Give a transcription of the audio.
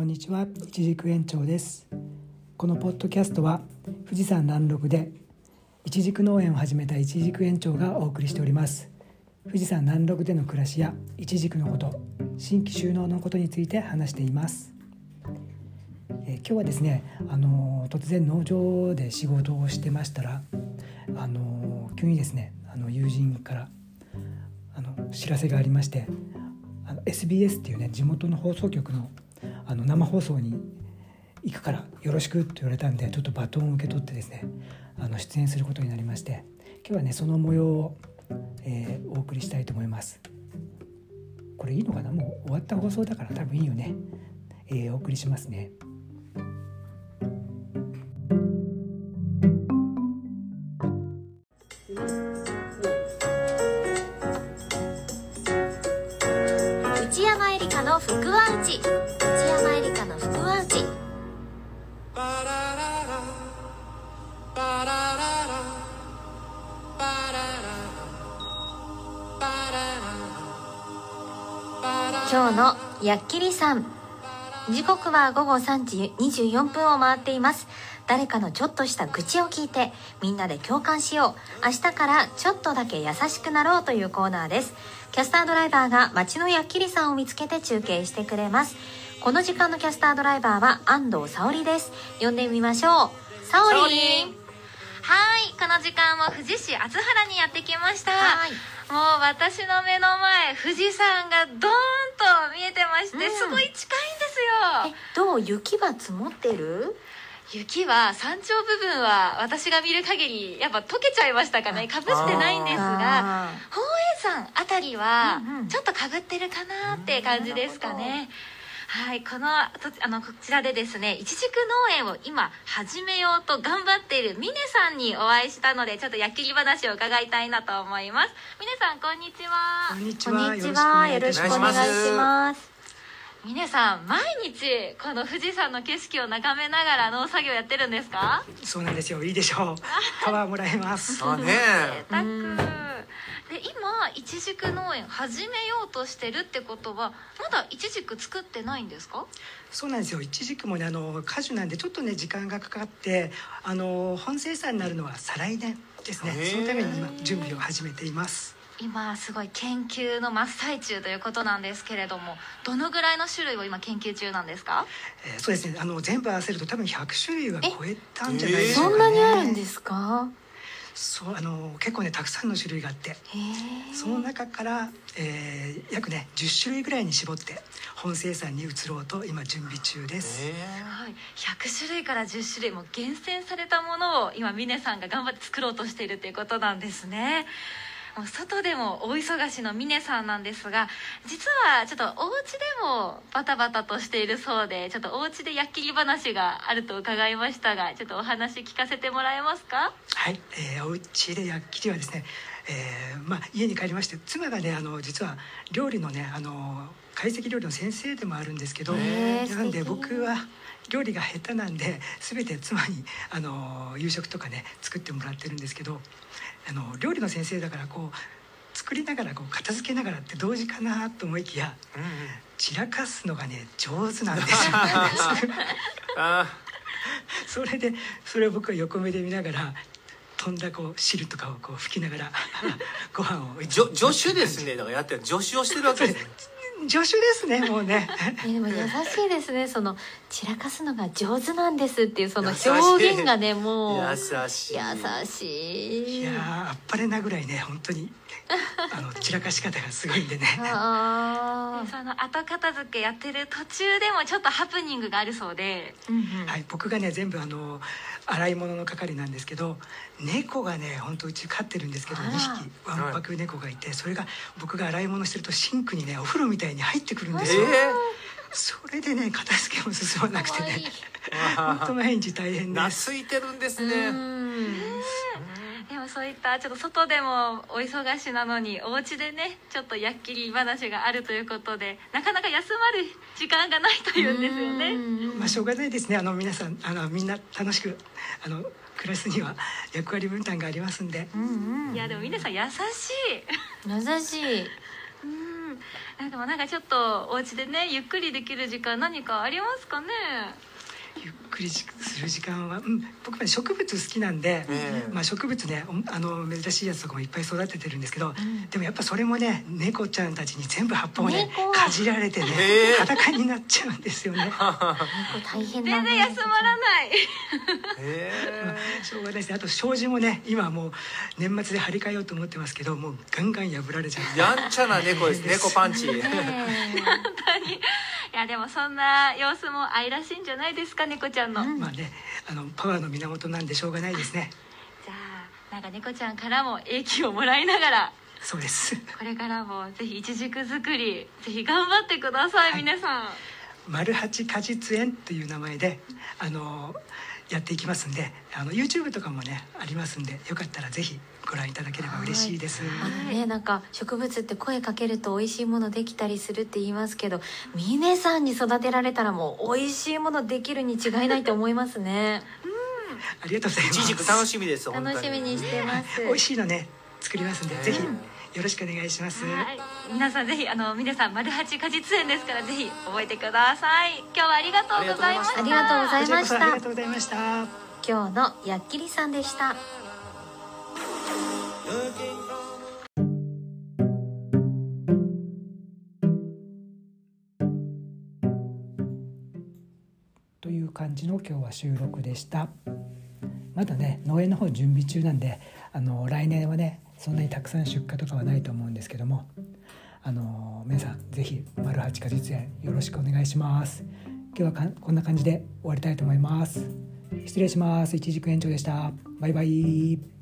こんにちは、いちじく園長です。このポッドキャストは富士山南麓でいちじく農園を始めたいちじく園長がお送りしております。富士山南麓での暮らしやいちじくのこと、新規収納のことについて話しています。えー今日はですね、あのー突然農場で仕事をしてましたら、あのー急にですね、あの友人からあの知らせがありましてあの SBS っていうね地元の放送局のあの生放送に行くからよろしくって言われたんでちょっとバトンを受け取ってですねあの出演することになりまして今日はねその模様を、えーお送りしたいと思います。これいいのかな？もう終わった放送だから多分いいよね、えーお送りしますね。今日のやっきりさん。時刻は午後3時24分を回っています。誰かのちょっとした愚痴を聞いてみんなで共感しよう。明日からちょっとだけ優しくなろうというコーナーです。キャスタードライバーが街のやっきりさんを見つけて中継してくれます。この時間のキャスタードライバーは安藤沙織です。呼んでみましょう。沙織。はい、この時間も富士市厚原にやってきました。はい。もう私の目の前、富士山がドーンと見えてまして、うんすごい近いんですえよ。どう？雪は積もってる？雪は山頂部分は私が見る限りやっぱ溶けちゃいましたかね。かぶってないんですが、あ宝永山あたりはうんうんちょっとかぶってるかなって感じですかね。はい、このとあのこちらでですねいちじく農園を今始めようと頑張っている峰さんにお会いしたのでちょっと焼きり話を伺いたいなと思います。峰さんこんにちは。こんにちは。にちは。よろしくお願いします。峰さん毎日この富士山の景色を眺めながら農作業やってるんですか？そうなんですよ。いいでしょう。パワーもらえます。あ ね贅沢。うん。で今いちじく農園始めようとしてるってことはまだいちじく作ってないんですか？そうなんですよ。いちじくもね、あの果樹なんでちょっとね時間がかかって、あの本生産になるのは再来年ですねそのために今準備を始めています。今すごい研究の真っ最中ということなんですけれどもどのぐらいの種類を今研究中なんですか？えーそうですね。あの全部合わせると多分100種類は超えたんじゃないでしょそうんかね。なにあるんですか？そうあの結構ねたくさんの種類があって、その中から、えー約ね10種類ぐらいに絞って本生産に移ろうと今準備中です。えはい、100種類から10種類も厳選されたものを今峰さんが頑張って作ろうとしているということなんですねもう外でも大忙しの峰さんなんですが実はちょっとお家でもバタバタとしているそうでちょっとお家で焼きり話があると伺いましたがちょっとお話聞かせてもらえますか？はい、えー、お家で焼きりはですね、えーまあ、家に帰りまして妻がねあの実は料理のねあの懐石料理の先生でもあるんですけどなんで僕は料理が下手なんで全て妻にあの夕食とかね作ってもらってるんですけどあの料理の先生だからこう作りながらこう片付けながらって同時かなと思いきやうんうん。散らかすのがね上手なんですよ あ それでそれを僕は横目で見ながら飛んだこう汁とかをこう吹きながら ご飯をじょ助手ですね。だからやってる助手をしてるわけですね助手ですね もうね。えでも 優しいですねその散らかすのが上手なんですっていうその表現がねもう。優しい。優しい。いやーあっぱれなぐらいね本当に あの散らかし方がすごいんでね。あでその後片付けやってる途中でもちょっとハプニングがあるそうで。ーうんうん。はい僕がね全部あの洗い物の係なんですけど猫がね本当うち飼ってるんですけどあら2匹わんぱく猫がいてそれが僕が洗い物してるとシンクにねお風呂みたいに入ってくるんですよ、えそれでね片付けも進まなくてね。え 本当毎日大変です。懐いてるんですうねんでもそういったちょっと外でもお忙しなのにお家でねちょっとやっきり話があるということでなかなか休まる時間がないというんですよね。うん。まあしょうがないですね。あの皆さんあのみんな楽しくあの暮らすには役割分担がありますんで。うんうん。いやでも皆さん優しい。優しいでもなんかちょっとお家でねゆっくりできる時間何かありますかね？ゆっくりする時間は、うん、僕はね植物好きなんで、ええ。まあ、植物ねおあの珍しいやつとかもいっぱい育ててるんですけど、でもやっぱそれもね猫ちゃんたちに全部葉っぱをね猫。かじられてね、ええ。裸になっちゃうんですよね。大変だ全然休まらないへしょうがないですね。あと障子もね今はもう年末で張り替えようと思ってますけどもうガンガン破られちゃって。えやんちゃな猫です。猫パンチ。ね 本当にいやでもそんな様子も愛らしいんじゃないですか猫ちゃんの、まあねあのパワーの源なんでしょうがないですね。じゃあなんか猫ちゃんからも英気をもらいながらそうです。これからもぜひいちじく作りぜひ頑張ってください、はい。皆さん。丸八果実園という名前であのやっていきますんであの YouTube とかもねありますんでよかったらぜひご覧いただければ嬉しいです。あのねなんか植物って声かけると美味しいものできたりするって言いますけど峰さんに育てられたらもう美味しいものできるに違いないと思いますね。ありがとうございます。楽しみです楽しみにしてます。美味しいのね作りますんで、ねぜひよろしくお願いします、はい、皆さんぜひあの峰さん丸八果実園ですからぜひ覚えてください。今日はありがとうございました。ありがとうございこちらこそありましたがとうございました。今日のやっきりさんでした。という感じの今日は収録でした。まだね農園の方準備中なんであの来年はねそんなにたくさん出荷とかはないと思うんですけどもあの皆さん是非丸八果実園よろしくお願いします。今日はかんこんな感じで終わりたいと思います。失礼します。一軸園長でした。バイバイ。